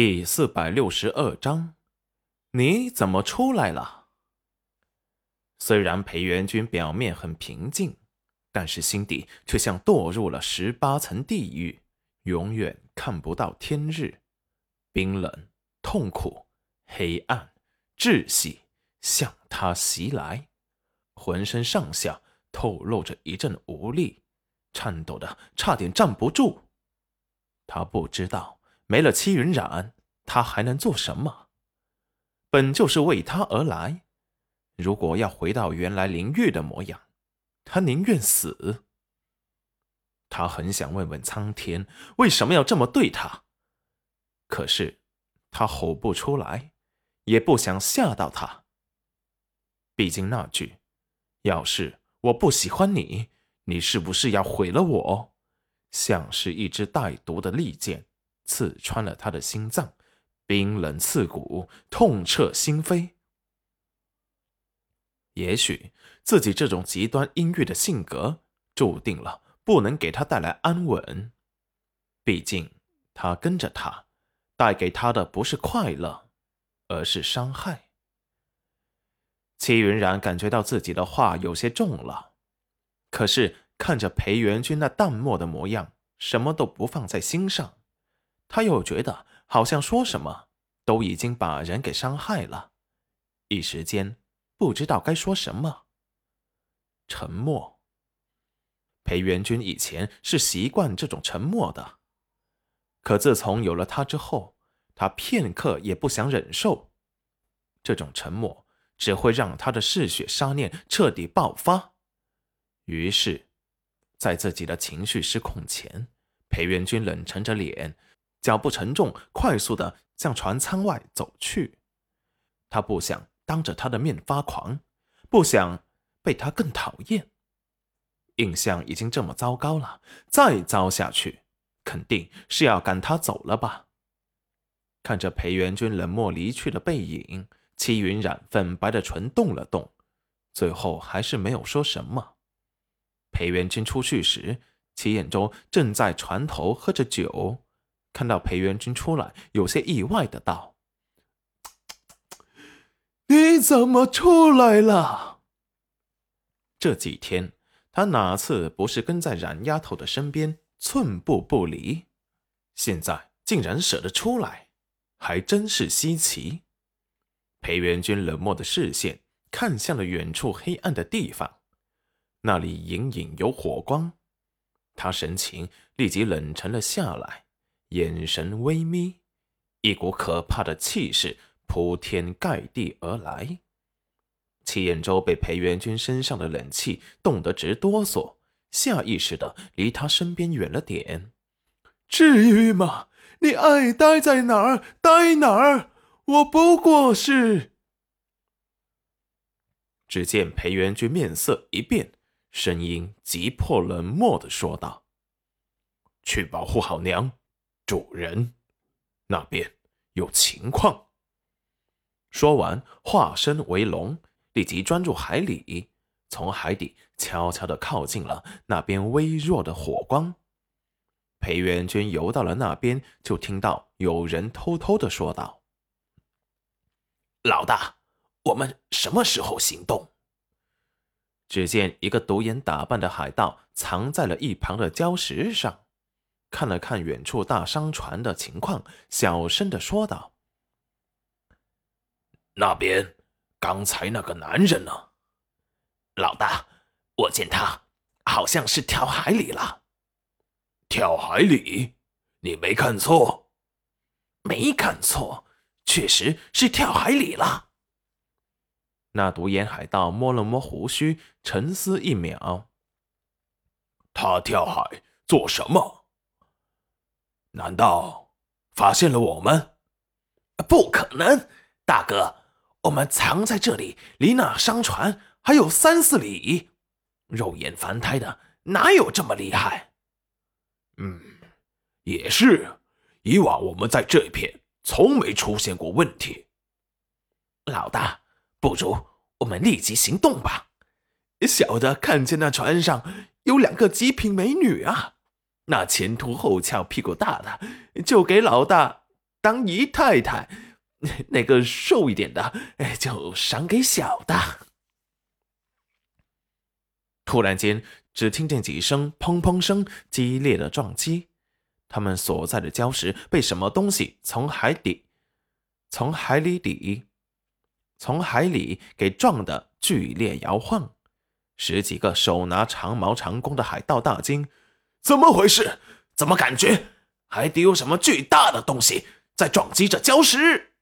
第四百六十二章，你怎么出来了？虽然裴元君表面很平静，但是心底却像堕入了十八层地狱，永远看不到天日。冰冷、痛苦、黑暗、窒息向他袭来，浑身上下透露着一阵无力，颤抖的差点站不住。他不知道。没了戚云染，他还能做什么？本就是为他而来。如果要回到原来林玉的模样，他宁愿死。他很想问问苍天，为什么要这么对他？可是他吼不出来，也不想吓到他。毕竟那句“要是我不喜欢你，你是不是要毁了我”，像是一支带毒的利剑。刺穿了他的心脏，冰冷刺骨，痛彻心扉。也许自己这种极端阴郁的性格，注定了不能给他带来安稳。毕竟，他跟着他，带给他的不是快乐，而是伤害。齐云然感觉到自己的话有些重了，可是看着裴元君那淡漠的模样，什么都不放在心上。他又觉得好像说什么都已经把人给伤害了，一时间不知道该说什么。沉默。裴元君以前是习惯这种沉默的，可自从有了他之后，他片刻也不想忍受这种沉默，只会让他的嗜血杀念彻底爆发。于是，在自己的情绪失控前，裴元君冷沉着脸。脚步沉重，快速的向船舱外走去。他不想当着他的面发狂，不想被他更讨厌。印象已经这么糟糕了，再糟下去，肯定是要赶他走了吧？看着裴元君冷漠离去的背影，戚云染粉白的唇动了动，最后还是没有说什么。裴元君出去时，齐彦周正在船头喝着酒。看到裴元君出来，有些意外的道：“你怎么出来了？”这几天他哪次不是跟在冉丫头的身边，寸步不离？现在竟然舍得出来，还真是稀奇。裴元君冷漠的视线看向了远处黑暗的地方，那里隐隐有火光，他神情立即冷沉了下来。眼神微眯，一股可怕的气势铺天盖地而来。齐彦周被裴元君身上的冷气冻得直哆嗦，下意识的离他身边远了点。至于吗？你爱待在哪儿待哪儿，我不过是……只见裴元君面色一变，声音急迫冷漠的说道：“去保护好娘。”主人，那边有情况。说完，化身为龙，立即钻入海里，从海底悄悄的靠近了那边微弱的火光。裴元君游到了那边，就听到有人偷偷的说道：“老大，我们什么时候行动？”只见一个独眼打扮的海盗藏在了一旁的礁石上。看了看远处大商船的情况，小声的说道：“那边刚才那个男人呢？老大，我见他好像是跳海里了。跳海里？你没看错？没看错，确实是跳海里了。”那独眼海盗摸了摸胡须，沉思一秒：“他跳海做什么？”难道发现了我们？不可能，大哥，我们藏在这里，离那商船还有三四里，肉眼凡胎的哪有这么厉害？嗯，也是，以往我们在这片从没出现过问题。老大，不如我们立即行动吧。小的看见那船上有两个极品美女啊。那前凸后翘、屁股大的，就给老大当姨太太，那个瘦一点的，哎，就赏给小的。突然间，只听见几声砰砰声，激烈的撞击。他们所在的礁石被什么东西从海底、从海里底、从海里给撞得剧烈摇晃。十几个手拿长矛长弓的海盗大惊：“怎么回事？怎么感觉海底有什么巨大的东西在撞击着礁石？”